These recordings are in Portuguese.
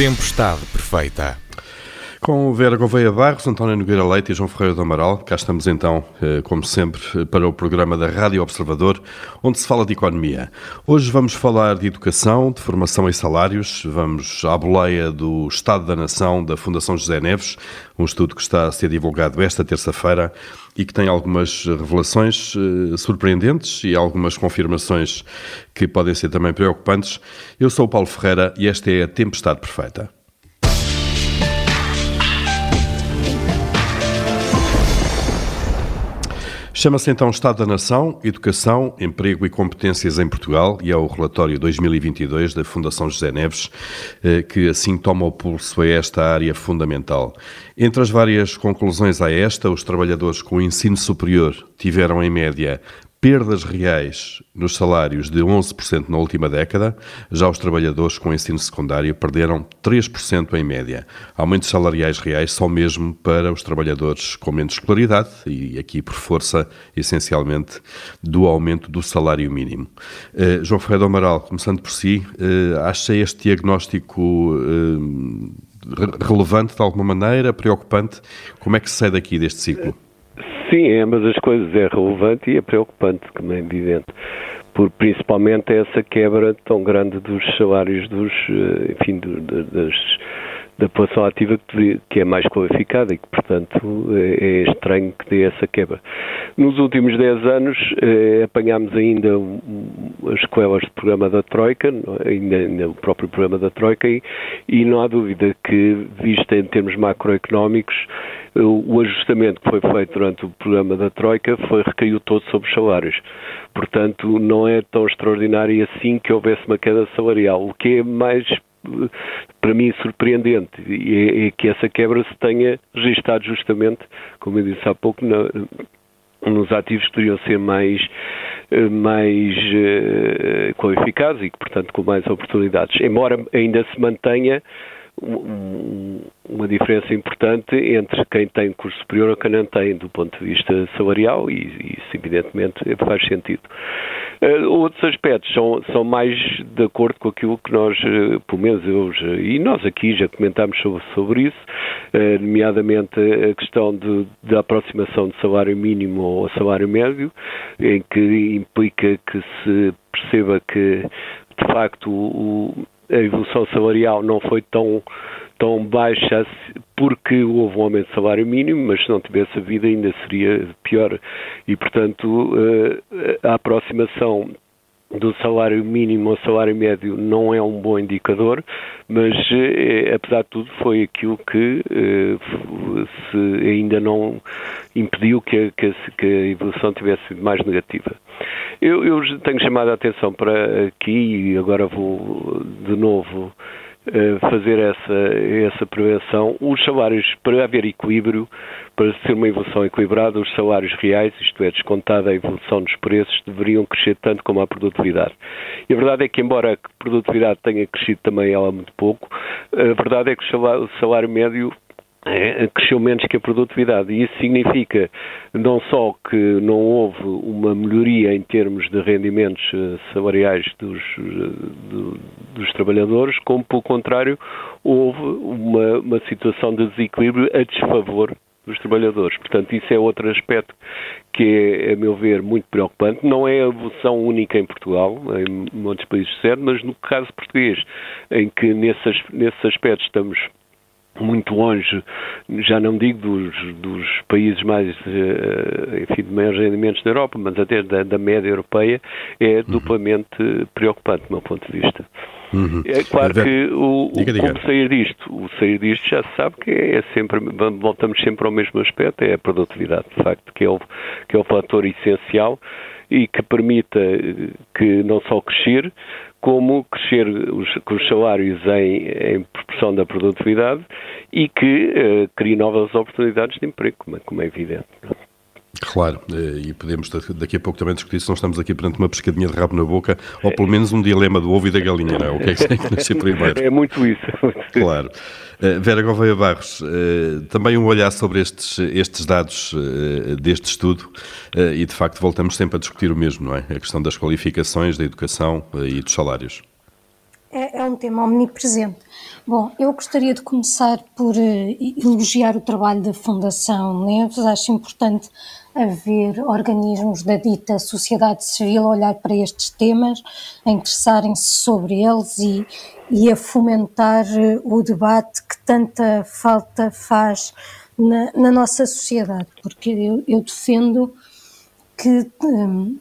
Tempestade Perfeita. Com Vera Gouveia Barros, António Nogueira Leite e João Ferreira do Amaral, cá estamos então, eh, como sempre, para o programa da Rádio Observador, onde se fala de economia. Hoje vamos falar de educação, de formação e salários, vamos à boleia do Estado da Nação da Fundação José Neves, um estudo que está a ser divulgado esta terça-feira e que tem algumas revelações uh, surpreendentes e algumas confirmações que podem ser também preocupantes. Eu sou o Paulo Ferreira e esta é a Tempestade Perfeita. Chama-se então Estado da Nação, Educação, Emprego e Competências em Portugal e é o relatório 2022 da Fundação José Neves eh, que assim toma o pulso a esta área fundamental. Entre as várias conclusões a esta, os trabalhadores com ensino superior tiveram em média perdas reais nos salários de 11% na última década, já os trabalhadores com ensino secundário perderam 3% em média. Aumentos salariais reais só mesmo para os trabalhadores com menos escolaridade e aqui por força, essencialmente, do aumento do salário mínimo. Uh, João Ferreira Amaral, começando por si, uh, acha este diagnóstico uh, relevante de alguma maneira, preocupante? Como é que se sai daqui deste ciclo? Sim, ambas as coisas é relevante e é preocupante, como é evidente, por principalmente essa quebra tão grande dos salários dos, eh, enfim, das, da população ativa que, é mais qualificada e que, portanto, é, é, estranho que dê essa quebra. Nos últimos 10 anos eh, apanhámos ainda as sequelas do programa da Troika, ainda, ainda, o próprio programa da Troika, e, e não há dúvida que, vista em termos macroeconómicos, o ajustamento que foi feito durante o programa da Troika foi recaiu todo sobre os salários. Portanto, não é tão extraordinário assim que houvesse uma queda salarial. O que é mais para mim surpreendente é, é que essa quebra se tenha registado justamente, como eu disse há pouco, na, nos ativos que deveriam ser mais, mais uh, qualificados e que, portanto, com mais oportunidades. Embora ainda se mantenha uma diferença importante entre quem tem curso superior e quem não tem, do ponto de vista salarial, e isso, evidentemente, faz sentido. Uh, outros aspectos são, são mais de acordo com aquilo que nós, uh, pelo menos eu, e nós aqui já comentámos sobre, sobre isso, uh, nomeadamente a questão de, da aproximação do salário mínimo ao salário médio, em que implica que se perceba que, de facto, o, a evolução salarial não foi tão, tão baixa porque houve um aumento de salário mínimo, mas se não tivesse havido ainda seria pior. E, portanto, eh, a aproximação do salário mínimo ao salário médio não é um bom indicador, mas eh, apesar de tudo foi aquilo que eh, se ainda não impediu que, que, que, a evolução tivesse sido mais negativa. Eu, eu tenho chamado a atenção para aqui e agora vou de novo fazer essa, essa prevenção. Os salários, para haver equilíbrio, para ser uma evolução equilibrada, os salários reais, isto é, descontada a evolução dos preços, deveriam crescer tanto como a produtividade. E a verdade é que, embora a produtividade tenha crescido também ela muito pouco, a verdade é que o salário médio cresceu menos que a produtividade. E isso significa não só que não houve uma melhoria em termos de rendimentos eh, salariais dos, eh, dos trabalhadores, como, pelo contrário, houve uma, uma situação de desequilíbrio a desfavor dos trabalhadores. Portanto, isso é outro aspecto que é, a meu ver, muito preocupante. Não é a evolução única em Portugal, em muitos países certo, mas no caso português, em que nesses, nesses aspectos estamos muito longe, já não digo dos, dos países mais, eh, enfim, de maiores rendimentos da Europa, mas até da, da média europeia, é uhum. duplamente preocupante, do meu ponto de vista. Uhum. É claro que o, diga, diga. como sair disto, o sair disto já se sabe que é sempre, voltamos sempre ao mesmo aspecto, é a produtividade, de facto, que é o, que é o fator essencial e que permita que não só crescer, como crescer os, os salários em, em, proporção da produtividade e que uh, crie novas oportunidades de emprego, como é, como é evidente. Claro, eh, e podemos daqui a pouco também discutir se não estamos aqui perante uma pescadinha de rabo na boca, ou pelo menos um dilema do ovo e da galinha, não é? O que é que tem que nascer primeiro? É muito isso. Claro. Eh, Vera Gouveia Barros, eh, também um olhar sobre estes, estes dados deste estudo, e de facto voltamos sempre a discutir o mesmo, não é? A questão das qualificações, da educação e dos salários. é, é um tema omnipresente. Bom, eu gostaria de começar por uh, elogiar o trabalho da Fundação Neves. Acho importante haver organismos da dita sociedade civil a olhar para estes temas, a interessarem-se sobre eles e, e a fomentar uh, o debate que tanta falta faz na, na nossa sociedade, porque eu, eu defendo que um,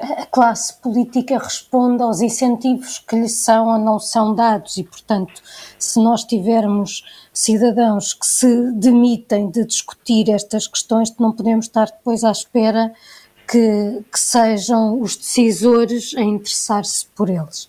a classe política responde aos incentivos que lhe são ou não são dados. E, portanto, se nós tivermos cidadãos que se demitem de discutir estas questões, não podemos estar depois à espera que, que sejam os decisores a interessar-se por eles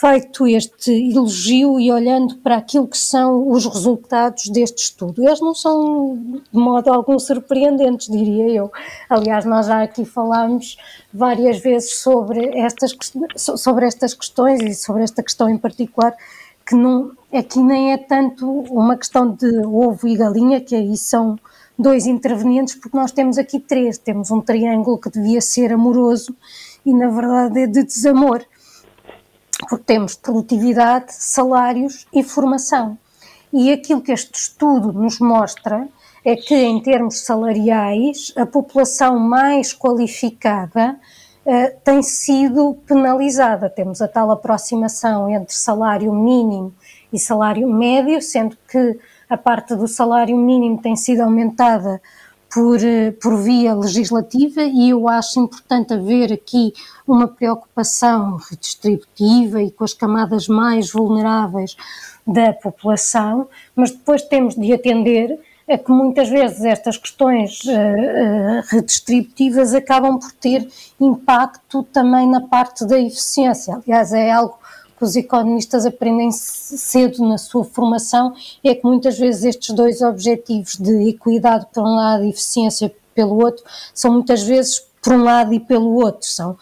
feito este elogio e olhando para aquilo que são os resultados deste estudo. Eles não são de modo algum surpreendentes, diria eu. Aliás, nós já aqui falámos várias vezes sobre estas, sobre estas questões e sobre esta questão em particular, que não, aqui nem é tanto uma questão de ovo e galinha, que aí são dois intervenientes, porque nós temos aqui três. Temos um triângulo que devia ser amoroso e, na verdade, é de desamor porque temos produtividade, salários e formação. E aquilo que este estudo nos mostra é que, em termos salariais, a população mais qualificada uh, tem sido penalizada. Temos a tal aproximação entre salário mínimo e salário médio, sendo que a parte do salário mínimo tem sido aumentada por, eh, por via legislativa e eu acho importante haver aqui uma preocupação redistributiva e com as camadas mais vulneráveis da população, mas depois temos de atender a que muitas vezes estas questões uh, uh, redistributivas acabam por ter impacto também na parte da eficiência. Aliás, é algo que os economistas aprendem cedo na sua formação é que muitas vezes estes dois objetivos de equidade por um lado e eficiência pelo outro são muitas vezes por um lado e pelo outro, são,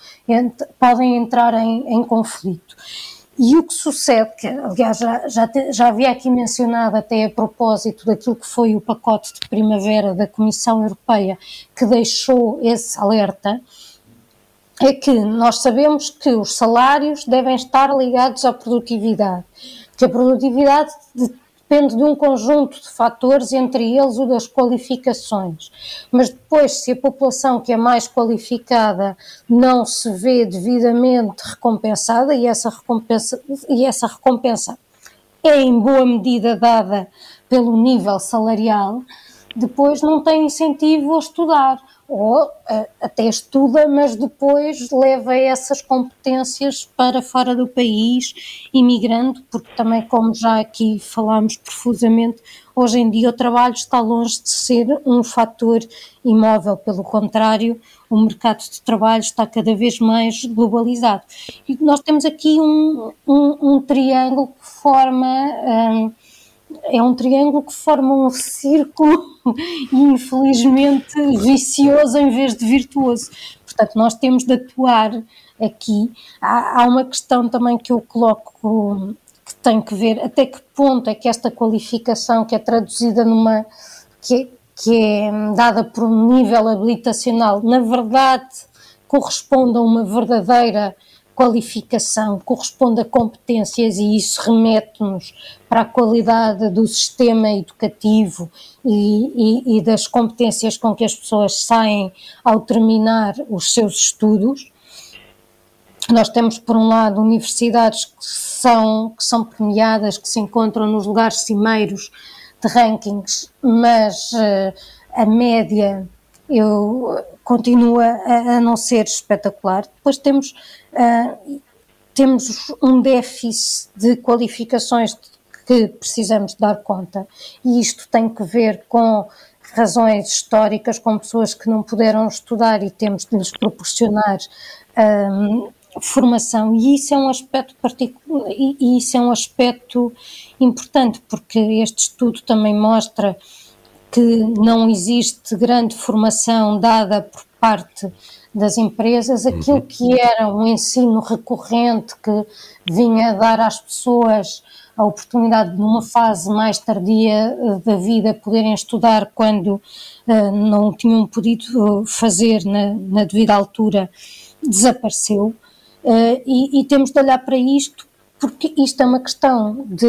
podem entrar em, em conflito. E o que sucede, que aliás já, já, já havia aqui mencionado até a propósito daquilo que foi o pacote de primavera da Comissão Europeia, que deixou esse alerta, é que nós sabemos que os salários devem estar ligados à produtividade, que a produtividade depende de um conjunto de fatores, entre eles o das qualificações. Mas depois, se a população que é mais qualificada não se vê devidamente recompensada, e essa recompensa, e essa recompensa é em boa medida dada pelo nível salarial, depois não tem incentivo a estudar ou uh, até estuda, mas depois leva essas competências para fora do país, imigrando, porque também, como já aqui falámos profusamente, hoje em dia o trabalho está longe de ser um fator imóvel, pelo contrário, o mercado de trabalho está cada vez mais globalizado. E nós temos aqui um, um, um triângulo que forma. Um, é um triângulo que forma um círculo infelizmente vicioso em vez de virtuoso. Portanto, nós temos de atuar aqui. Há, há uma questão também que eu coloco que tem que ver até que ponto é que esta qualificação que é traduzida numa que, que é dada por um nível habilitacional, na verdade corresponde a uma verdadeira qualificação corresponde a competências e isso remete-nos para a qualidade do sistema educativo e, e, e, das competências com que as pessoas saem ao terminar os seus estudos. Nós temos, por um lado, universidades que são, que são premiadas, que se encontram nos lugares cimeiros de rankings, mas uh, a média eu, continua a, a, não ser espetacular. Depois temos uh, temos um déficit de qualificações que precisamos dar conta, e isto tem que ver com razões históricas, com pessoas que não puderam estudar e temos de lhes proporcionar um, formação, e isso é um aspecto particular, e isso é um aspecto importante, porque este estudo também mostra que não existe grande formação dada por parte das empresas, aquilo uhum. que era um ensino recorrente que vinha dar às pessoas a oportunidade, numa fase mais tardia eh, da vida, poderem estudar quando uh, não tinham podido fazer na, na devida altura, desapareceu. Uh, e, e, temos de olhar para isto porque isto é uma questão de,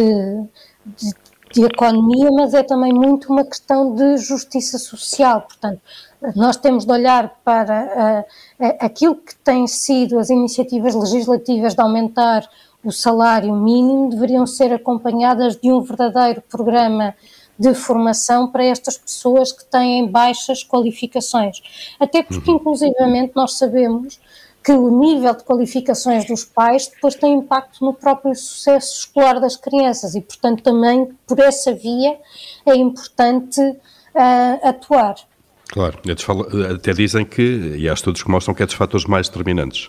de, de economia, mas é também muito uma questão de justiça social. Portanto, nós temos de olhar para uh, aquilo que têm sido as iniciativas legislativas de aumentar o salário mínimo, deveriam ser acompanhadas de um verdadeiro programa de formação para estas pessoas que têm baixas qualificações. Até porque, uhum. inclusivamente, nós sabemos que o nível de qualificações dos pais depois tem impacto no próprio sucesso escolar das crianças e, portanto, também por essa via é importante uh, atuar. Claro, até dizem que, e há estudos que mostram que é dos fatores mais determinantes.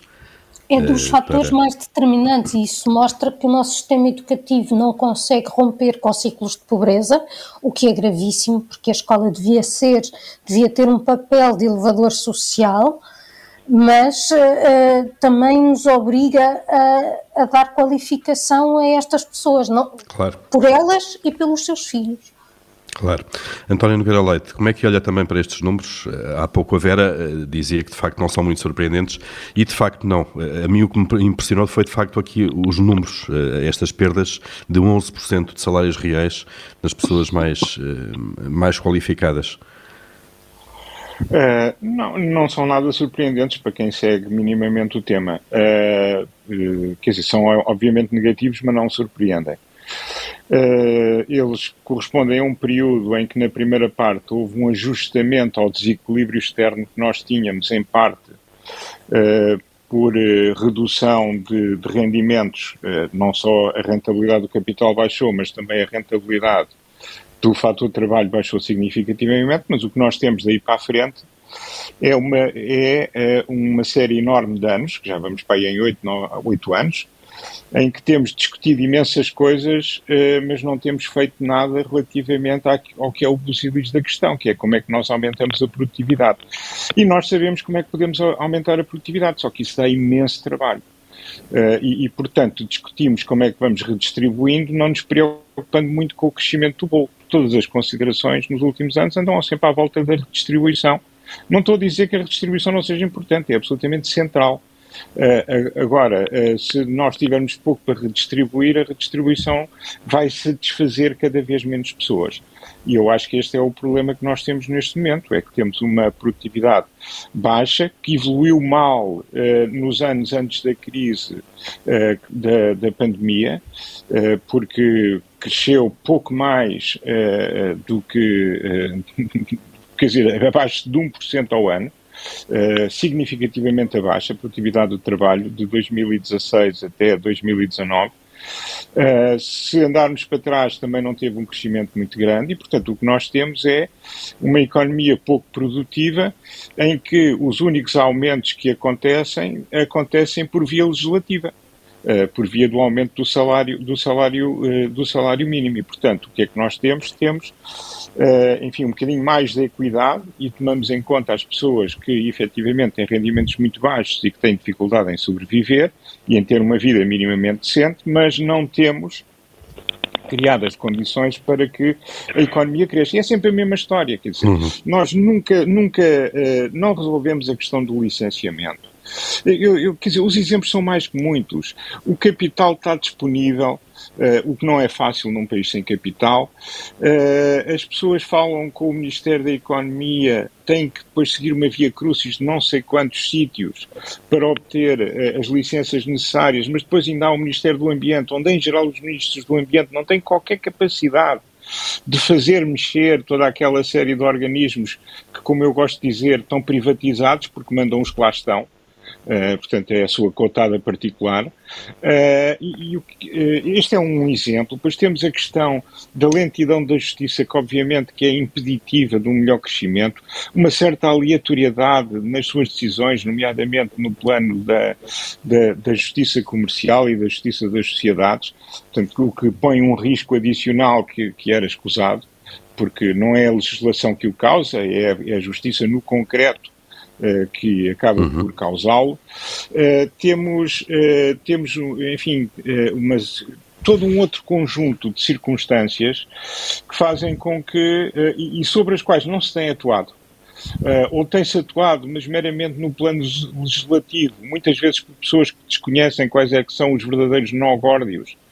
É dos uh, fatores para... mais determinantes e isso mostra que o nosso sistema educativo não consegue romper com ciclos de pobreza, o que é gravíssimo, porque a escola devia ser, devia ter um papel de elevador social, mas uh, também nos obriga a, a, dar qualificação a estas pessoas, não, claro. por elas e pelos seus filhos. Claro. António Nogueira Leite, como é que olha também para estes números? Há pouco a Vera dizia que de facto não são muito surpreendentes e de facto não. A mim o que me impressionou foi de facto aqui os números, estas perdas de 11% de salários reais das pessoas mais, mais qualificadas. Uh, não, não são nada surpreendentes para quem segue minimamente o tema. Uh, quer dizer, são obviamente negativos, mas não surpreendem. eles correspondem a um período em que, na primeira parte, houve um ajustamento ao desequilíbrio externo que nós tínhamos, em parte por redução de, de rendimentos, não só a rentabilidade do capital baixou, mas também a rentabilidade do fator trabalho baixou significativamente, mas o que nós temos daí para a frente é uma, é, é uma série enorme de anos, que já vamos para aí em oito, oito anos, em que temos discutido imensas coisas, eh, mas não temos feito nada relativamente ao que é o busilis da questão, que é como é que nós aumentamos a produtividade. E nós sabemos como é que podemos aumentar a produtividade, só que isso dá imenso trabalho. Uh, e, e, portanto, discutimos como é que vamos redistribuindo, não nos preocupando muito com o crescimento do bolo. Todas as considerações nos últimos anos andam sempre à volta da redistribuição. Não estou a dizer que a redistribuição não seja importante, é absolutamente central. Uh, agora, uh, se nós tivermos pouco para redistribuir, a redistribuição vai satisfazer cada vez menos pessoas. E eu acho que este é o problema que nós temos neste momento, é que temos uma produtividade baixa, que evoluiu mal nos anos antes da crise da, da, pandemia, porque cresceu pouco mais do que, quer dizer, abaixo de 1% ao ano, Uh, significativamente abaixo a produtividade do trabalho de 2016 até 2019 Uh, se andarmos para trás, também não teve um crescimento muito grande e, portanto, o que nós temos é uma economia pouco produtiva em que os únicos aumentos que acontecem acontecem por via legislativa. Uh, por via do aumento do salário, do salário, uh, do salário mínimo. E, portanto, o que é que nós temos? Temos uh, enfim, um bocadinho mais de equidade e tomamos em conta as pessoas que efetivamente têm rendimentos muito baixos e que têm dificuldade em sobreviver e em ter uma vida minimamente decente, mas não temos criadas condições para que a economia cresça. E é sempre a mesma história, quer dizer, uhum. nós nunca, nunca não resolvemos a questão do licenciamento. Eu, eu, quer dizer, os exemplos são mais que muitos. O capital está disponível, uh, o que não é fácil num país sem capital. Uh, as pessoas falam com o Ministério da Economia, têm que depois seguir uma via crucis de não sei quantos sítios para obter uh, as licenças necessárias, mas depois ainda há o Ministério do Ambiente, onde em geral os ministros do Ambiente não têm qualquer capacidade de fazer mexer toda aquela série de organismos que, como eu gosto de dizer, estão privatizados porque mandam os que lá estão. Uh, portanto, é a sua cotada particular. Uh, e, e uh, este é um exemplo. Depois temos a questão da lentidão da justiça, que obviamente que é impeditiva de um melhor crescimento, uma certa aleatoriedade nas suas decisões, nomeadamente no plano da, da, da justiça comercial e da justiça das sociedades, portanto, o que põe um risco adicional que, que era escusado, porque não é a legislação que o causa, é, é a justiça no concreto que acaba uhum. por causá-lo. Uh, temos, uh, temos, enfim, umas, todo um outro conjunto de circunstâncias que fazem com que, e sobre as quais não se tem atuado, ou tem-se atuado, mas meramente no plano legislativo, muitas vezes por pessoas que desconhecem quais é que são os verdadeiros nó-górdios uh,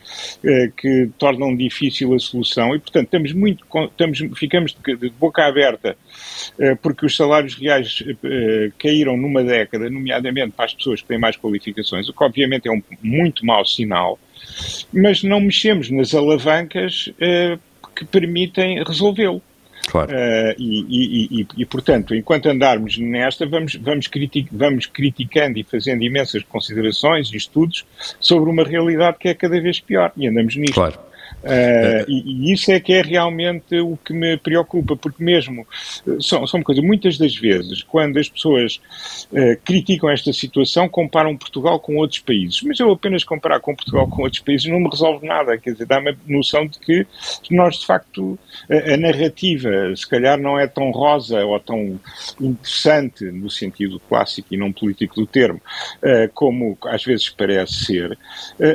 que tornam difícil a solução e, portanto, estamos muito, estamos, ficamos de, boca aberta uh, porque os salários reais caíram numa década, nomeadamente para as pessoas que têm mais qualificações, o que obviamente é um muito mau sinal, mas não mexemos nas alavancas que permitem resolvê-lo. Claro. Uh, e, e, e, e, portanto, enquanto andarmos nesta, vamos, vamos, critic, vamos criticando e fazendo imensas considerações e estudos sobre uma realidade que é cada vez pior. E andamos nisto. Claro. Uh, e, e, isso é que é realmente o que me preocupa, porque mesmo, são, são coisa, muitas das vezes, quando as pessoas uh, criticam esta situação, comparam Portugal com outros países. Mas eu apenas comparar com Portugal com outros países não me resolve nada, quer dizer, dá-me a noção de que nós, de facto, a, a, narrativa, se calhar, não é tão rosa ou tão interessante, no sentido clássico e não político do termo, uh, como às vezes parece ser,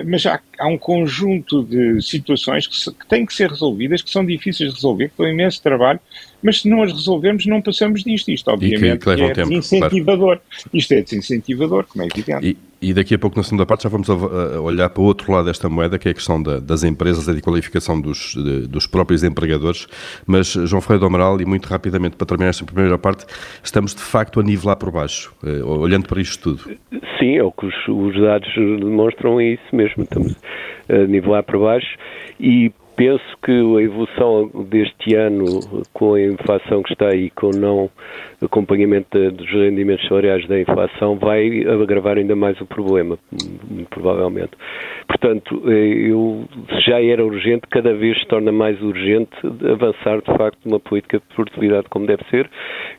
mas há, há um conjunto de situações que, se, que, têm que ser resolvidas, que são difíceis de resolver, que dão imenso trabalho, mas se não as resolvermos, não passamos disto. Isto, obviamente, que, que é tempo, desincentivador. Claro. Isto é desincentivador, como é evidente. E, e, daqui a pouco, na segunda parte, já vamos a olhar para o outro lado desta moeda, que é a questão da, das empresas e de qualificação dos, de, dos próprios empregadores. Mas, João Freire do Amaral, e muito rapidamente, para terminar esta primeira parte, estamos de facto a nivelar por baixo, eh, olhando para isto tudo. Sim, é o que os, os dados demonstram, é isso mesmo. Estamos a nivelar por baixo e penso que a evolução deste ano, com a inflação que está aí, com o não acompanhamento dos rendimentos salariais da inflação, vai agravar ainda mais o problema, provavelmente. Portanto, eu, já era urgente, cada vez se torna mais urgente avançar, de facto, numa política de produtividade como deve ser.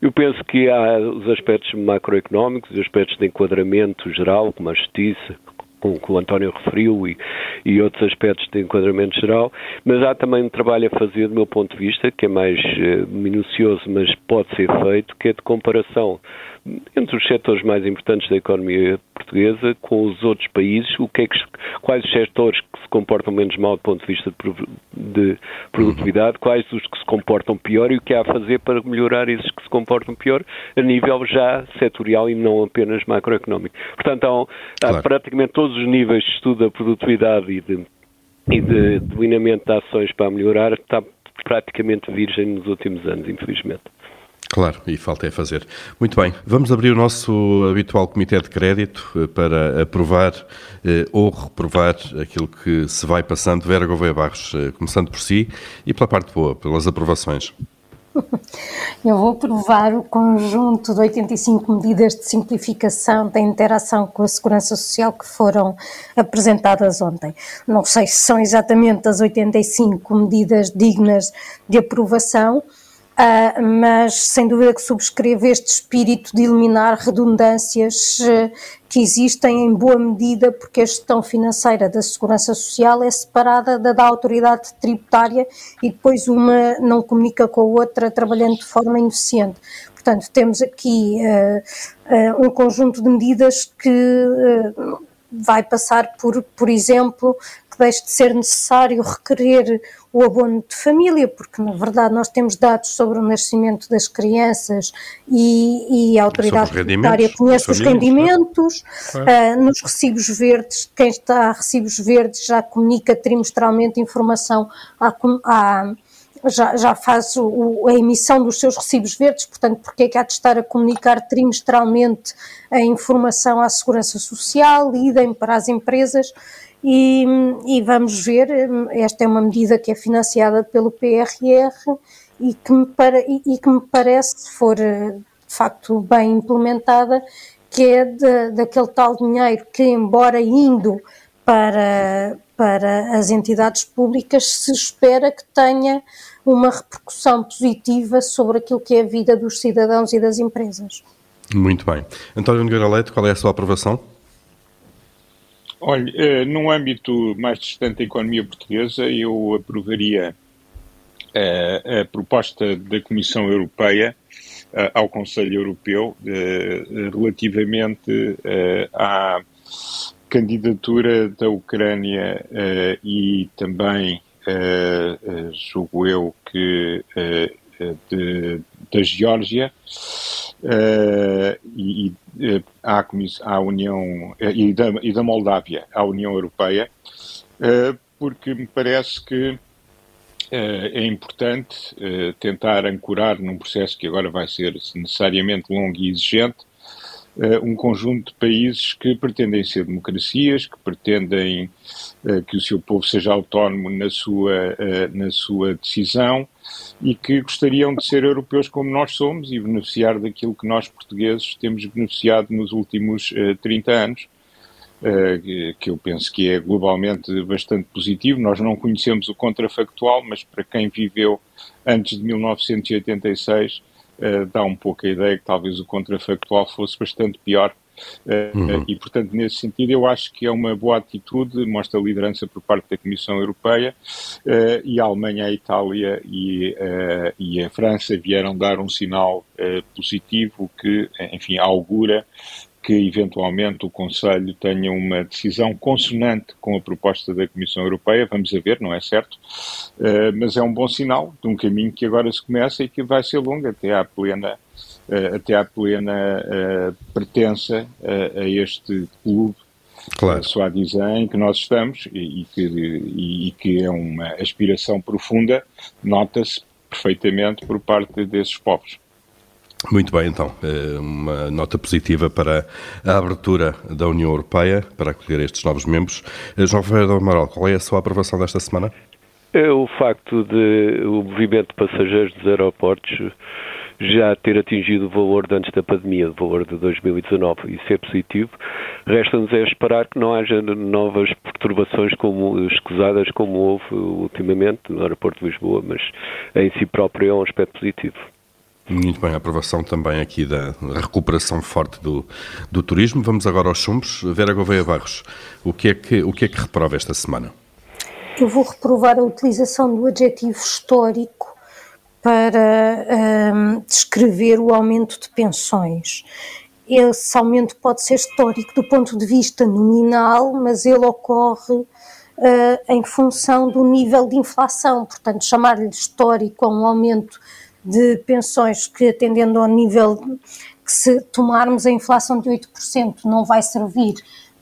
Eu penso que há os aspectos macroeconómicos, os aspectos de enquadramento geral, como a justiça, com que o António referiu e, e outros aspectos de enquadramento geral, mas há também um trabalho a fazer, do meu ponto de vista, que é mais uh, minucioso, mas pode ser feito, que é de comparação entre os setores mais importantes da economia portuguesa com os outros países, o que é que, quais os setores que se comportam menos mal do ponto de vista de, produtividade, quais os que se comportam pior e o que há a fazer para melhorar esses que se comportam pior a nível já setorial e não apenas macroeconómico. Portanto, há, claro. praticamente todos os níveis de estudo da produtividade e de, e de de ações para melhorar está praticamente virgem nos últimos anos, infelizmente. Claro, e falta é fazer. Muito bem, vamos abrir o nosso habitual Comitê de Crédito eh, para aprovar eh, ou reprovar aquilo que se vai passando. Vera Gouveia Barros, eh, começando por si e pela parte boa, pelas aprovações. Eu vou aprovar o conjunto de 85 medidas de simplificação da interação com a Segurança Social que foram apresentadas ontem. Não sei se são exatamente as 85 medidas dignas de aprovação, Uh, mas sem dúvida que subscrevo este espírito de eliminar redundâncias uh, que existem em boa medida porque a gestão financeira da segurança social é separada da da autoridade tributária e depois uma não comunica com a outra trabalhando de forma ineficiente. Portanto, temos aqui uh, um conjunto de medidas que vai passar por, por exemplo, que deixe de ser necessário requerer o abono de família, porque na verdade nós temos dados sobre o nascimento das crianças e, e a autoridade tributária conhece os rendimentos, uh, nos recibos verdes, quem está a recibos verdes já comunica trimestralmente informação à, à já, já faz o, a emissão dos seus recibos verdes, portanto, porque é que há de estar a comunicar trimestralmente a informação à Segurança Social, idem para as empresas, e, e, vamos ver, esta é uma medida que é financiada pelo PRR e que me, para, e, e que me parece, se for de facto bem implementada, que é de, daquele tal dinheiro que, embora indo para, para as entidades públicas, se espera que tenha uma repercussão positiva sobre aquilo que é a vida dos cidadãos e das empresas. Muito bem. António Nogueira Leite, qual é a sua aprovação? Olha, eh, num âmbito mais distante da economia portuguesa, eu aprovaria eh, a proposta da Comissão Europeia eh, ao Conselho Europeu relativamente à candidatura da Ucrânia e também, julgo eu, que de, da Geórgia e, e à, à, União e da, e da, Moldávia à União Europeia, porque me parece que é importante tentar ancorar num processo que agora vai ser necessariamente longo e exigente um conjunto de países que pretendem ser democracias, que pretendem que o seu povo seja autónomo na sua, na sua decisão e que gostariam de ser europeus como nós somos e beneficiar daquilo que nós portugueses temos beneficiado nos últimos 30 anos. que eu penso que é globalmente bastante positivo. Nós não conhecemos o contrafactual, mas para quem viveu antes de 1986, uh, dá um pouco a ideia que talvez o contrafactual fosse bastante pior. Uh, uhum. E, portanto, nesse sentido, eu acho que é uma boa atitude, mostra liderança por parte da Comissão Europeia uh, e a Alemanha, a Itália e, e, a França vieram dar um sinal positivo que, enfim, augura que eventualmente o Conselho tenha uma decisão consonante com a proposta da Comissão Europeia, vamos ver, não é certo, uh, mas é um bom sinal de um caminho que agora se começa e que vai ser longo até à plena, até à plena uh, pertença a este clube claro. Suadizan em que nós estamos e, e, que, e, e que é uma aspiração profunda, nota-se perfeitamente por parte desses povos. Muito bem, então, eh, uma nota positiva para a abertura da União Europeia, para acolher estes novos membros. Eh, João Ferreira do Amaral, qual é a sua aprovação desta semana? É o facto de o movimento de passageiros dos aeroportos já ter atingido o valor de antes da pandemia, o valor de 2019. Isso é positivo. Resta-nos é esperar que não haja novas perturbações como, escusadas como houve ultimamente no aeroporto de Lisboa, mas em si próprio é um aspecto positivo. Muito bem, a aprovação também aqui da recuperação forte do, do turismo. Vamos agora aos chumbos. Vera Gouveia Barros, o que, é que, o que é que reprova esta semana? Eu vou reprovar a utilização do adjetivo histórico para um, descrever o aumento de pensões. Esse aumento pode ser histórico do ponto de vista nominal, mas ele ocorre uh, em função do nível de inflação. Portanto, chamar-lhe histórico a um aumento de pensões que, atendendo ao nível que se tomarmos a inflação de 8%, não vai servir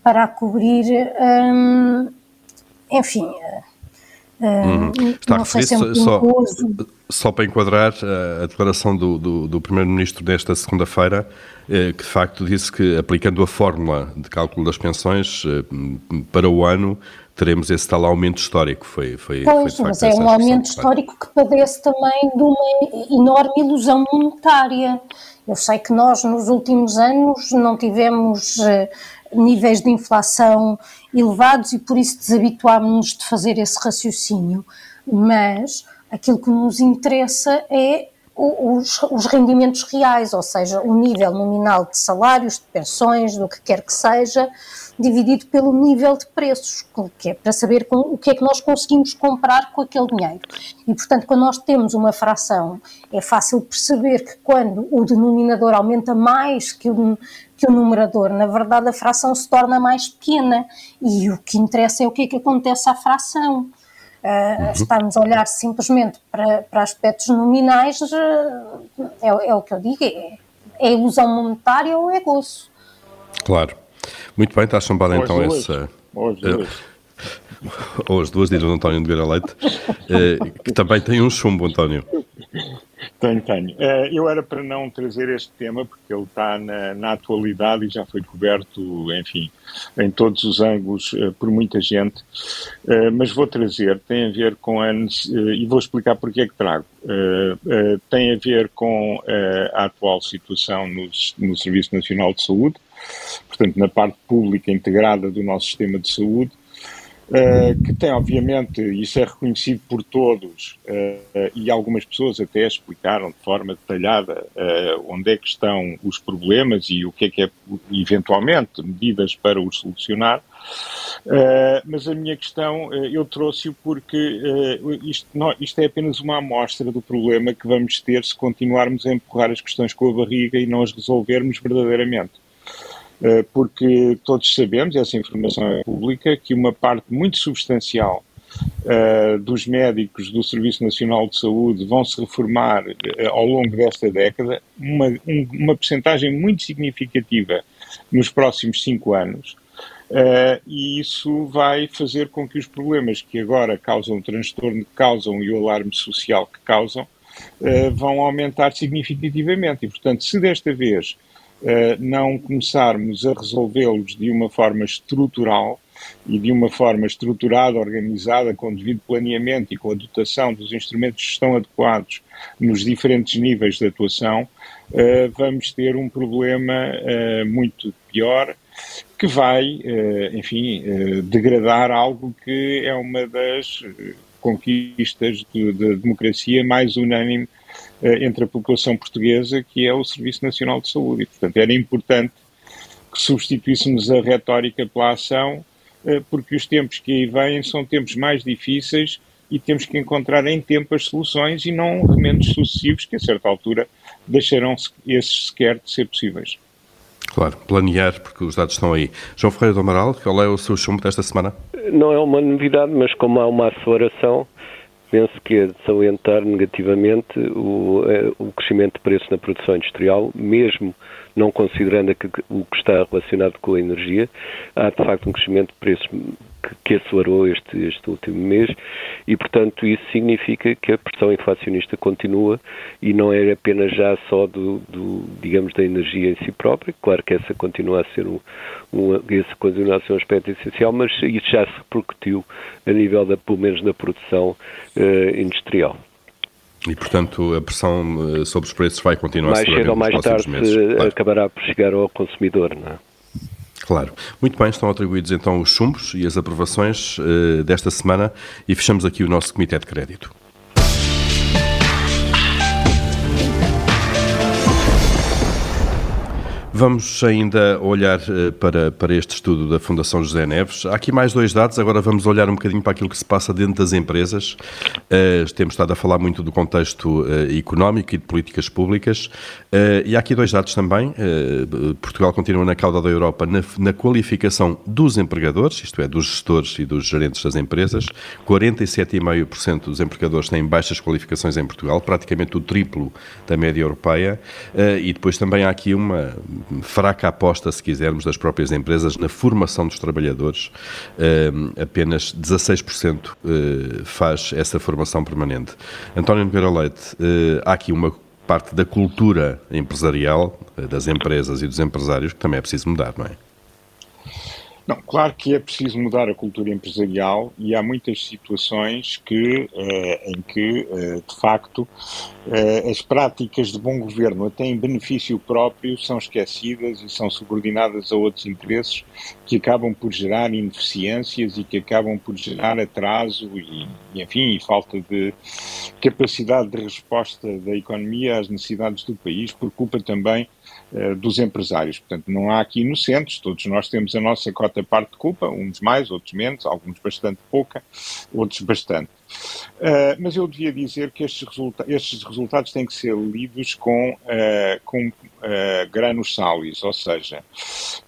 para cobrir, hum, enfim, Uhum. Está não a é só, só, para enquadrar a declaração do, do, do Primeiro-Ministro desta segunda-feira, eh, que de facto disse que aplicando a fórmula de cálculo das pensões eh, para o ano teremos esse tal aumento histórico. Foi, foi, pois, foi mas é um aumento histórico que padece também de uma enorme ilusão monetária. Eu sei que nós nos últimos anos não tivemos eh, níveis de inflação elevados e por isso desabituámos-nos de fazer esse raciocínio. Mas aquilo que nos interessa é os, os, rendimentos reais, ou seja, o nível nominal de salários, de pensões, do que quer que seja, dividido pelo nível de preços, que é para saber com, o que é que nós conseguimos comprar com aquele dinheiro. E, portanto, quando nós temos uma fração, é fácil perceber que quando o denominador aumenta mais que o, que o numerador, na verdade a fração se torna mais pequena. E o que interessa é o que é que acontece à fração. Uh, uhum. Estarmos a olhar simplesmente para, para aspectos nominais uh, é, é, o que eu digo, é, é ilusão monetária ou é gozo. Claro. Muito bem, está chumbado então essa. Hoje duas. Ou as duas, diz o António de Vera Leite, que também tem um chumbo, António. Tenho, tenho. Uh, eu era para não trazer este tema, porque ele está na, na, atualidade e já foi coberto, enfim, em todos os ângulos uh, por muita gente, uh, mas vou trazer, tem a ver com a. e vou explicar porque é que trago. tem a ver com a atual situação no, no Serviço Nacional de Saúde, portanto, na parte pública integrada do nosso sistema de saúde, Uh, que tem, obviamente, isso é reconhecido por todos, uh, e algumas pessoas até explicaram de forma detalhada uh, onde é que estão os problemas e o que é que é, eventualmente, medidas para os solucionar. mas a minha questão, eu trouxe-o porque isto, não, isto é apenas uma amostra do problema que vamos ter se continuarmos a empurrar as questões com a barriga e não as resolvermos verdadeiramente. Eh, porque todos sabemos, essa informação é pública, que uma parte muito substancial uh, dos médicos do Serviço Nacional de Saúde vão se reformar uh, ao longo desta década, uma, um, uma percentagem muito significativa nos próximos cinco anos. Uh, e isso vai fazer com que os problemas que agora causam o transtorno que causam e o alarme social que causam vão aumentar significativamente. E, portanto, se desta vez não começarmos a resolvê-los de uma forma estrutural e de uma forma estruturada, organizada, com devido planeamento e com a dotação dos instrumentos que estão adequados nos diferentes níveis de atuação, vamos ter um problema muito pior que vai, eh, enfim, eh, degradar algo que é uma das eh, conquistas da democracia mais unânime entre a população portuguesa, que é o Serviço Nacional de Saúde. E, portanto, era importante que substituíssemos a retórica pela ação, porque os tempos que aí vêm são tempos mais difíceis e temos que encontrar em tempo as soluções e não remendos sucessivos que, a certa altura, deixarão esses sequer de ser possíveis. Claro, planear, porque os dados estão aí. João Ferreira do Amaral, qual é o seu chumbo desta semana? Não é uma novidade, mas como há uma aceleração, penso que é de salientar negativamente o, eh, o crescimento de preços na produção industrial, mesmo não considerando o que está relacionado com a energia, há de facto um crescimento de preços que, que acelerou este, este último mês e, portanto, isso significa que a pressão inflacionista continua e não é apenas já só do, do digamos, da energia em si própria, claro que essa continua a ser um, um, esse continua a ser um aspecto essencial, mas isso já se repercutiu a nível, da, pelo menos, da produção uh, industrial. E, portanto, a pressão eh, sobre os preços vai continuar mais cedo ou mais tarde meses, acabará por chegar ao consumidor, não é? Claro. Muito bem, estão atribuídos então os chumbos e as aprovações uh, desta semana e fechamos aqui o nosso Comitê de Crédito. Vamos ainda olhar uh, para, para este estudo da Fundação José Neves. Há aqui mais dois dados, agora vamos olhar um bocadinho para aquilo que se passa dentro das empresas. Uh, temos estado a falar muito do contexto uh, económico e de políticas públicas. e há aqui dois dados também. Portugal continua na cauda da Europa na, na, qualificação dos empregadores, isto é, dos gestores e dos gerentes das empresas. 47,5% dos empregadores têm baixas qualificações em Portugal, praticamente o triplo da média europeia. e depois também há aqui uma fraca aposta, se quisermos, das próprias empresas na formação dos trabalhadores. Uh, apenas 16% uh, faz essa formação permanente. António Nogueira Leite, uh, há aqui uma parte da cultura empresarial, das empresas e dos empresários, que também é preciso mudar, não é? Não, claro que é preciso mudar a cultura empresarial e há muitas situações que, eh, em que, eh, de facto, eh, as práticas de bom governo, até em benefício próprio, são esquecidas e são subordinadas a outros interesses que acabam por gerar ineficiências e que acabam por gerar atraso e, enfim, e falta de capacidade de resposta da economia às necessidades do país, por culpa também eh, dos empresários. Portanto, não há aqui inocentes, todos nós temos a nossa cota parte de culpa, uns mais, outros menos, alguns bastante pouca, outros bastante. Uh, mas eu devia dizer que estes, resulta estes, resultados têm que ser lidos com, uh, com uh, granos salis, ou seja,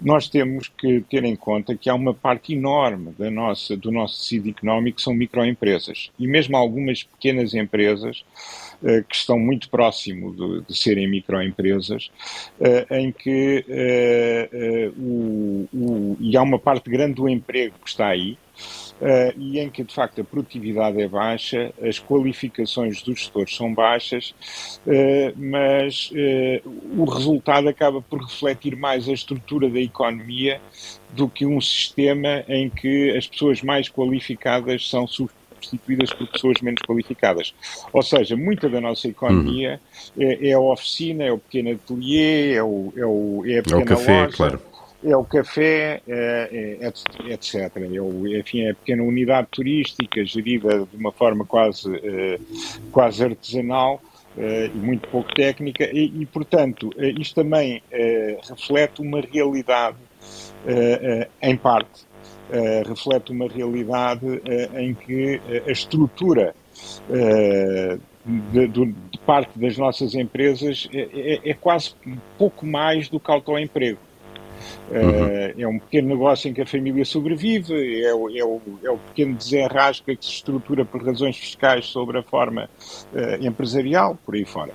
nós temos que ter em conta que há uma parte enorme da nossa, do nosso tecido económico que são microempresas. E mesmo algumas pequenas empresas que estão muito próximo de, de serem microempresas, em que o, o, e há uma parte grande do emprego que está aí, Uh, e em que de facto a produtividade é baixa, as qualificações dos gestores são baixas, uh, mas uh, o resultado acaba por refletir mais a estrutura da economia do que um sistema em que as pessoas mais qualificadas são substituídas por pessoas menos qualificadas. Ou seja, muita da nossa economia uhum. é, é, a oficina, é o pequeno ateliê, é, o, é, o, é a pequena é o café, loja. Claro. É o café, é, é, etc. É, o, enfim, é a pequena unidade turística gerida de uma forma quase, uh, quase artesanal e muito pouco técnica, e, e portanto, isto também reflete uma realidade, em parte, reflete uma realidade em que a estrutura de, de, parte das nossas empresas é, é, é, quase pouco mais do que autoemprego. Uhum. É um pequeno negócio em que a família sobrevive, é o, é o, é o pequeno desenrasca que se estrutura por razões fiscais sobre a forma uh, empresarial, por aí fora.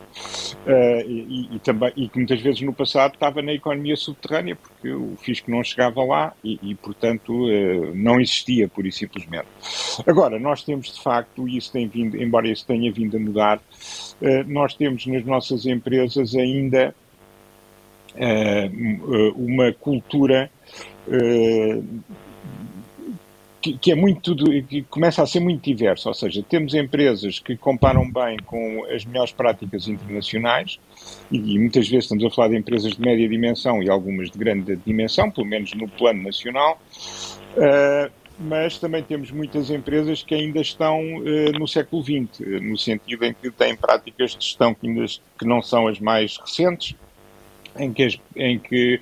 Uh, e, e, também, e que muitas vezes no passado estava na economia subterrânea, porque o fisco não chegava lá e, e portanto, uh, não existia, pura e simplesmente. Agora, nós temos de facto, e isso tem vindo, embora isso tenha vindo a mudar, nós temos nas nossas empresas ainda uma cultura uh, que, é muito que começa a ser muito diversa, ou seja, temos empresas que comparam bem com as melhores práticas internacionais e, muitas vezes estamos a falar de empresas de média dimensão e algumas de grande dimensão, pelo menos no plano nacional. Mas também temos muitas empresas que ainda estão no século XX, no sentido em que têm práticas de gestão que, ainda, que não são as mais recentes, em que, em que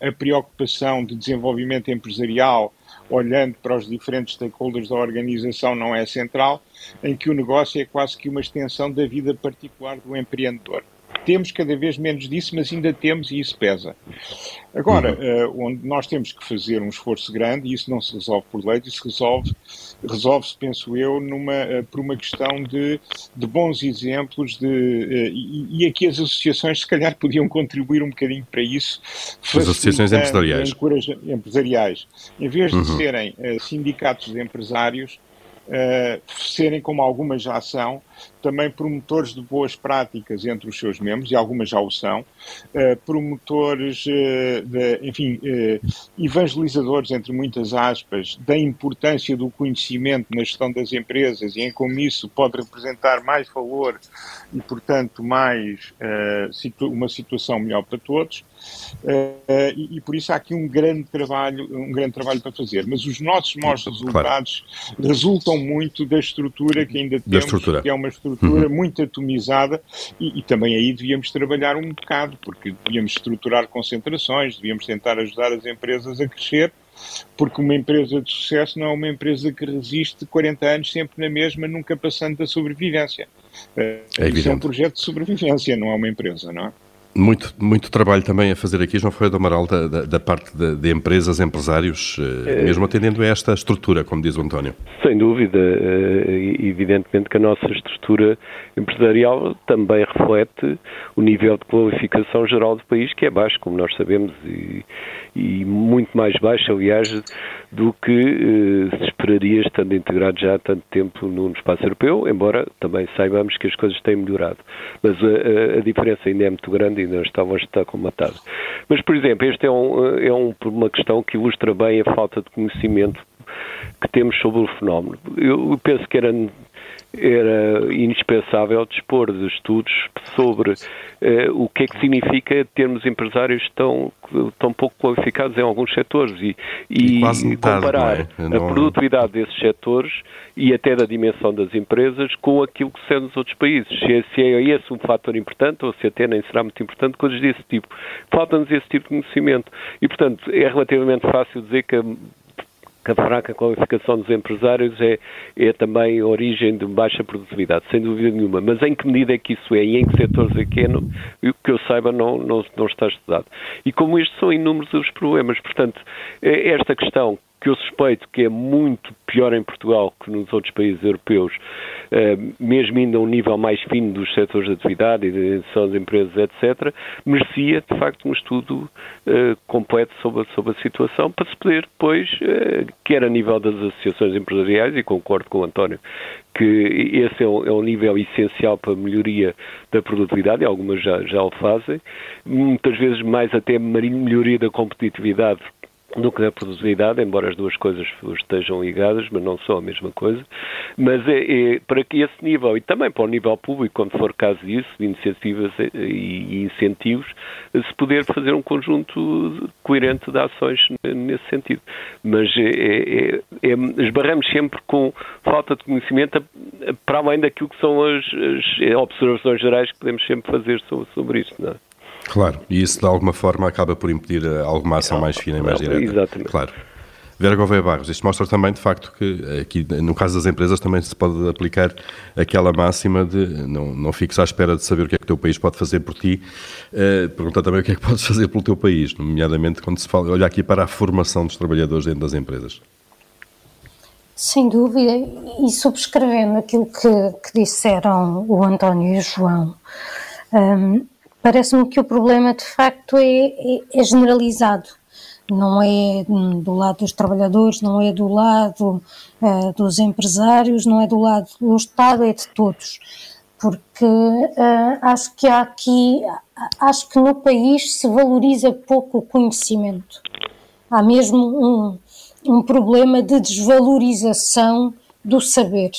a, a, preocupação de desenvolvimento empresarial, olhando para os diferentes stakeholders da organização, não é central, em que o negócio é quase que uma extensão da vida particular do empreendedor. Temos cada vez menos disso, mas ainda temos e isso pesa. Agora, uhum. uh, onde nós temos que fazer um esforço grande, e isso não se resolve por lei, isso resolve resolve-se, penso eu, numa, uh, por uma questão de, de bons exemplos de, uh, e, e, aqui as associações se calhar podiam contribuir um bocadinho para isso. As associações empresariais. empresariais. Em vez de uhum. serem sindicatos de empresários, uh, serem, como algumas já são, também promotores de boas práticas entre os seus membros, e algumas já o são, uh, promotores, uh, de, enfim, evangelizadores, entre muitas aspas, da importância do conhecimento na gestão das empresas e em como isso pode representar mais valor e, portanto, mais uma situação melhor para todos. Uh, e, e, por isso há aqui um grande trabalho, um grande trabalho para fazer. Mas os nossos maus resultados claro. resultam muito da estrutura que ainda temos, que é uma estrutura uhum. muito atomizada, e, e, também aí devíamos trabalhar um bocado, porque devíamos estruturar concentrações, devíamos tentar ajudar as empresas a crescer, porque uma empresa de sucesso não é uma empresa que resiste 40 anos sempre na mesma, nunca passando da sobrevivência. Uh, é isso é um projeto de sobrevivência, não é uma empresa, não é? Muito, muito trabalho também a fazer aqui, João Ferreira do Amaral, da, da, da parte de, de, empresas, empresários, eh, é, mesmo atendendo a esta estrutura, como diz o António. Sem dúvida, eh, evidentemente que a nossa estrutura empresarial também reflete o nível de qualificação geral do país, que é baixo, como nós sabemos, e, e muito mais baixo, aliás, do que eh, se esperaria estando integrado já há tanto tempo no espaço europeu, embora também saibamos que as coisas têm melhorado. Mas a, a diferença ainda é muito grande ainda está longe de estar. Mas, por exemplo, este é, um, é um, uma questão que ilustra bem a falta de conhecimento que temos sobre o fenómeno. Eu penso que era era indispensável dispor de estudos sobre eh, o que é que significa termos empresários tão, tão pouco qualificados em alguns setores e, e, e comparar é? a produtividade desses setores e até da dimensão das empresas com aquilo que são nos outros países. Se é, se é esse um fator importante ou se até nem será muito importante, coisas desse tipo. Falta-nos esse tipo de conhecimento. E, portanto, é relativamente fácil dizer que que a fraca qualificação dos empresários é, é também origem de baixa produtividade, sem dúvida nenhuma. Mas em que medida é que isso é e em que setores é que é, não, que eu saiba, não, não, não está estudado. E como isto são inúmeros os problemas, portanto, é esta questão que eu suspeito que é muito pior em Portugal que nos outros países europeus, eh, mesmo ainda a um nível mais fino dos setores de atividade e de das empresas, etc., merecia, de facto, um estudo eh, completo sobre, sobre a situação para se poder depois, eh, quer a nível das associações empresariais, e concordo com o António, que esse é um, é um, nível essencial para a melhoria da produtividade, e algumas já, já o fazem, muitas vezes mais até melhoria da competitividade do que da produtividade, embora as duas coisas estejam ligadas, mas não são a mesma coisa. Mas é, é, para que esse nível, e também para o nível público, quando for caso disso, de iniciativas e incentivos, se poder fazer um conjunto coerente de ações nesse sentido. Mas é, é, é, é esbarramos sempre com falta de conhecimento para além daquilo que são as, as observações gerais que podemos sempre fazer sobre, sobre isso. Não é? Claro, e isso de alguma forma acaba por impedir alguma ação mais fina e mais direta. Exatamente. Claro. Vera Gouveia Barros, isto mostra também, de facto, que aqui, no caso das empresas, também se pode aplicar aquela máxima de não, não fiques à espera de saber o que é que o teu país pode fazer por ti, uh, pergunta também o que é que podes fazer pelo teu país, nomeadamente quando se fala, olha aqui para a formação dos trabalhadores dentro das empresas. Sem dúvida, e subscrevendo aquilo que, que disseram o António e o João, um, parece-me que o problema de facto é, é, é, generalizado. Não é do lado dos trabalhadores, não é do lado uh, dos empresários, não é do lado do Estado, é de todos. Porque uh, acho que há aqui, acho que no país se valoriza pouco o conhecimento. Há mesmo um, um problema de desvalorização do saber.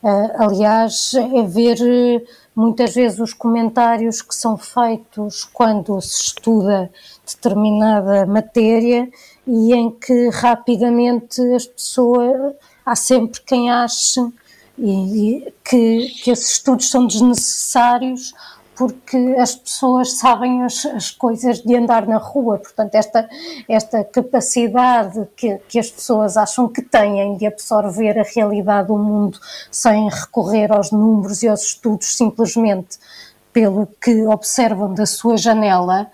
Uh, aliás, é ver eh, muitas vezes os comentários que são feitos quando se estuda determinada matéria e em que rapidamente as pessoas, há sempre quem ache e, que, que esses estudos são desnecessários porque as pessoas sabem as, as, coisas de andar na rua, portanto, esta, esta capacidade que, que as pessoas acham que têm de absorver a realidade do mundo sem recorrer aos números e aos estudos simplesmente pelo que observam da sua janela,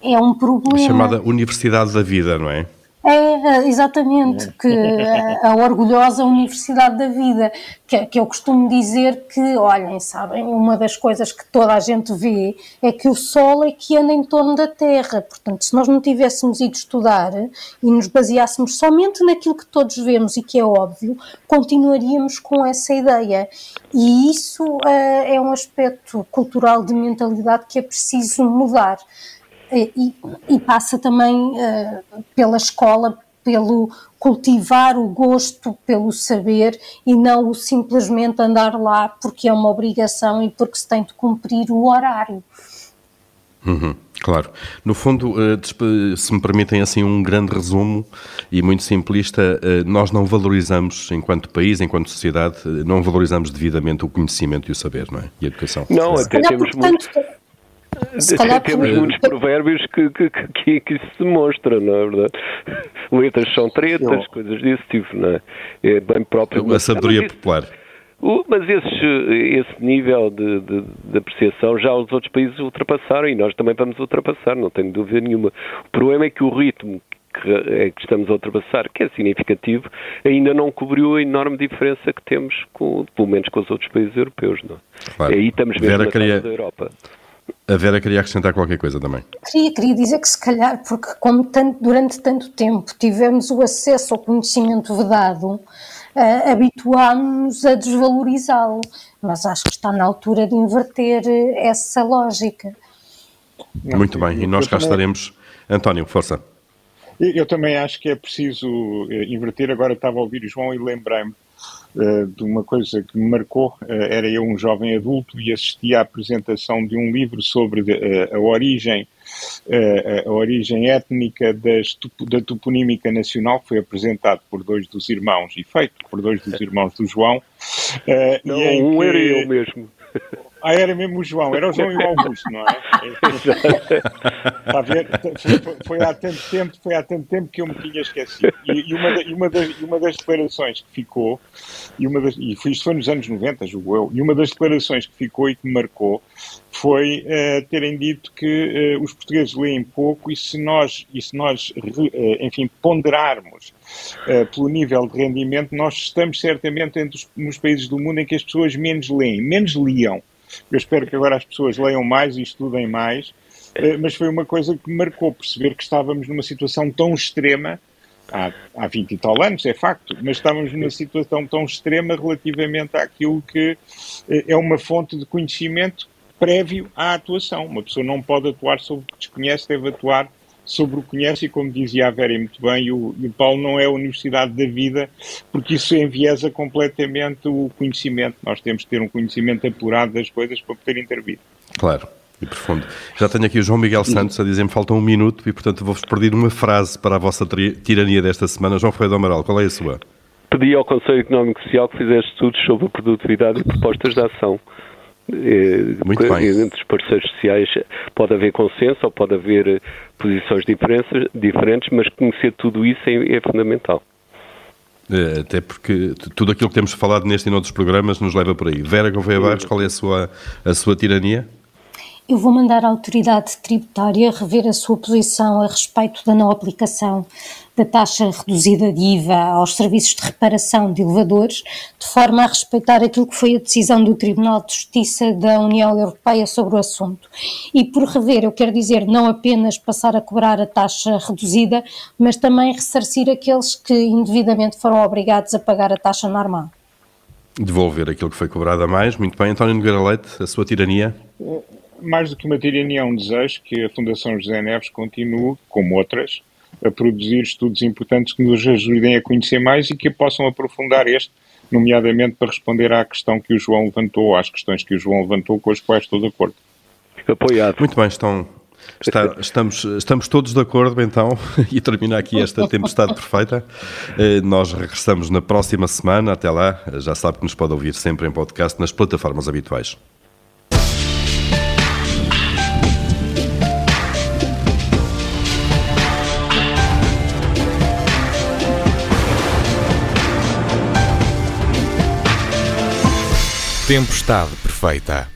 é um problema. A chamada Universidade da Vida, não é? É, exatamente, que a, a, orgulhosa Universidade da Vida, que, que eu costumo dizer que, olhem, sabem, uma das coisas que toda a gente vê é que o Sol é que anda em torno da Terra, portanto, se nós não tivéssemos ido estudar e nos baseássemos somente naquilo que todos vemos e que é óbvio, continuaríamos com essa ideia. E isso uh, é um aspecto cultural de mentalidade que é preciso mudar. E, e passa também uh, pela escola, pelo cultivar o gosto pelo saber e não o simplesmente andar lá porque é uma obrigação e porque se tem de cumprir o horário. Uhum, claro. No fundo, eh, se me permitem assim um grande resumo e muito simplista, eh, nós não valorizamos, enquanto país, enquanto sociedade, não valorizamos devidamente o conhecimento e o saber, não é? E a educação. Não, até temos muito... Calhar Temos por... muitos provérbios que, que, que, que, isso se demonstra, não é verdade? Letras são tretas, coisas desse tipo, não é? É bem próprio. A sabedoria popular. Mas esse, esse nível de, de, de, apreciação já os outros países ultrapassaram e nós também vamos ultrapassar, não tenho dúvida nenhuma. O problema é que o ritmo que, é que estamos a ultrapassar, que é significativo, ainda não cobriu a enorme diferença que temos, com, pelo menos com os outros países europeus. Não? É? Claro. E aí estamos mesmo Vera na queria... da Europa. A Vera queria acrescentar qualquer coisa também. Queria, queria dizer que se calhar, porque como tanto, durante tanto tempo tivemos o acesso ao conhecimento vedado, uh, habituámos-nos a desvalorizá-lo. Mas acho que está na altura de inverter eh, essa lógica. Muito bem, e nós cá estaremos. António, força. Eu também acho que é preciso eh, inverter. Agora estava a ouvir o João e lembrei-me uh, de uma coisa que me marcou. Uh, era eu um jovem adulto e assisti à apresentação de um livro sobre de, uh, a origem a origem étnica das, da toponímica nacional, que foi apresentado por dois dos irmãos e feito por dois dos irmãos do João. Não, um que... era eu mesmo. Ah, era mesmo o João, era o João e o Augusto, não é? Está a ver? Foi, foi, há tanto tempo, foi há tanto tempo que eu me tinha esquecido. E, e, uma, e, uma, das, uma das declarações que ficou, e, uma das, e foi, isto foi nos anos 90, julgo eu, e uma das declarações que ficou e que me marcou foi uh, terem dito que uh, os portugueses leem pouco e se nós, e se nós uh, enfim, ponderarmos pelo nível de rendimento, nós estamos certamente entre os, nos países do mundo em que as pessoas menos leem, menos liam. Eu espero que agora as pessoas leiam mais e estudem mais, mas foi uma coisa que me marcou perceber que estávamos numa situação tão extrema há, há 20 e tal anos, é facto, mas estávamos numa situação tão extrema relativamente àquilo que é uma fonte de conhecimento prévio à atuação. Uma pessoa não pode atuar sobre o que desconhece, deve atuar sobre o que conhece e, como dizia a Vera muito bem, e o, e o Paulo não é a universidade da vida, porque isso enviesa completamente o conhecimento. Nós temos que ter um conhecimento apurado das coisas para poder intervir. Claro. E profundo. Já tenho aqui o João Miguel Santos a dizer-me falta um minuto e, portanto, vou-vos pedir uma frase para a vossa tirania desta semana. João Freire do Amaral, qual é a sua? Pedi ao Conselho Económico e Social que fizesse estudos sobre a produtividade e propostas de ação Muito bem. Entre os parceiros sociais pode haver consenso ou pode haver posições diferentes, mas conhecer tudo isso é, é fundamental. Eh, até porque tudo aquilo que temos falado neste e noutros programas nos leva por aí. Vera Gouveia Barros, qual é a sua, a sua tirania? Eu vou mandar a autoridade tributária rever a sua posição a respeito da não aplicação da taxa reduzida de IVA aos serviços de reparação de elevadores, de forma a respeitar aquilo que foi a decisão do Tribunal de Justiça da União Europeia sobre o assunto. E por rever, eu quero dizer não apenas passar a cobrar a taxa reduzida, mas também ressarcir aqueles que indevidamente foram obrigados a pagar a taxa normal. Devolver aquilo que foi cobrado a mais. Muito bem, António Nogueira Leite, a sua tirania? Mais do que uma tirania, é um desejo que a Fundação José Neves continue, como outras, a produzir estudos importantes que nos ajudem a conhecer mais e que possam aprofundar este, nomeadamente para responder à questão que o João levantou, às questões que o João levantou, com as quais estou de acordo. Apoiado. Muito bem, estão, Está, estamos, estamos todos de acordo, então, e termina aqui esta tempestade perfeita. Eh, nós regressamos na próxima semana. Até lá, já sabe que nos pode ouvir sempre em podcast nas plataformas habituais. Tempestade perfeita.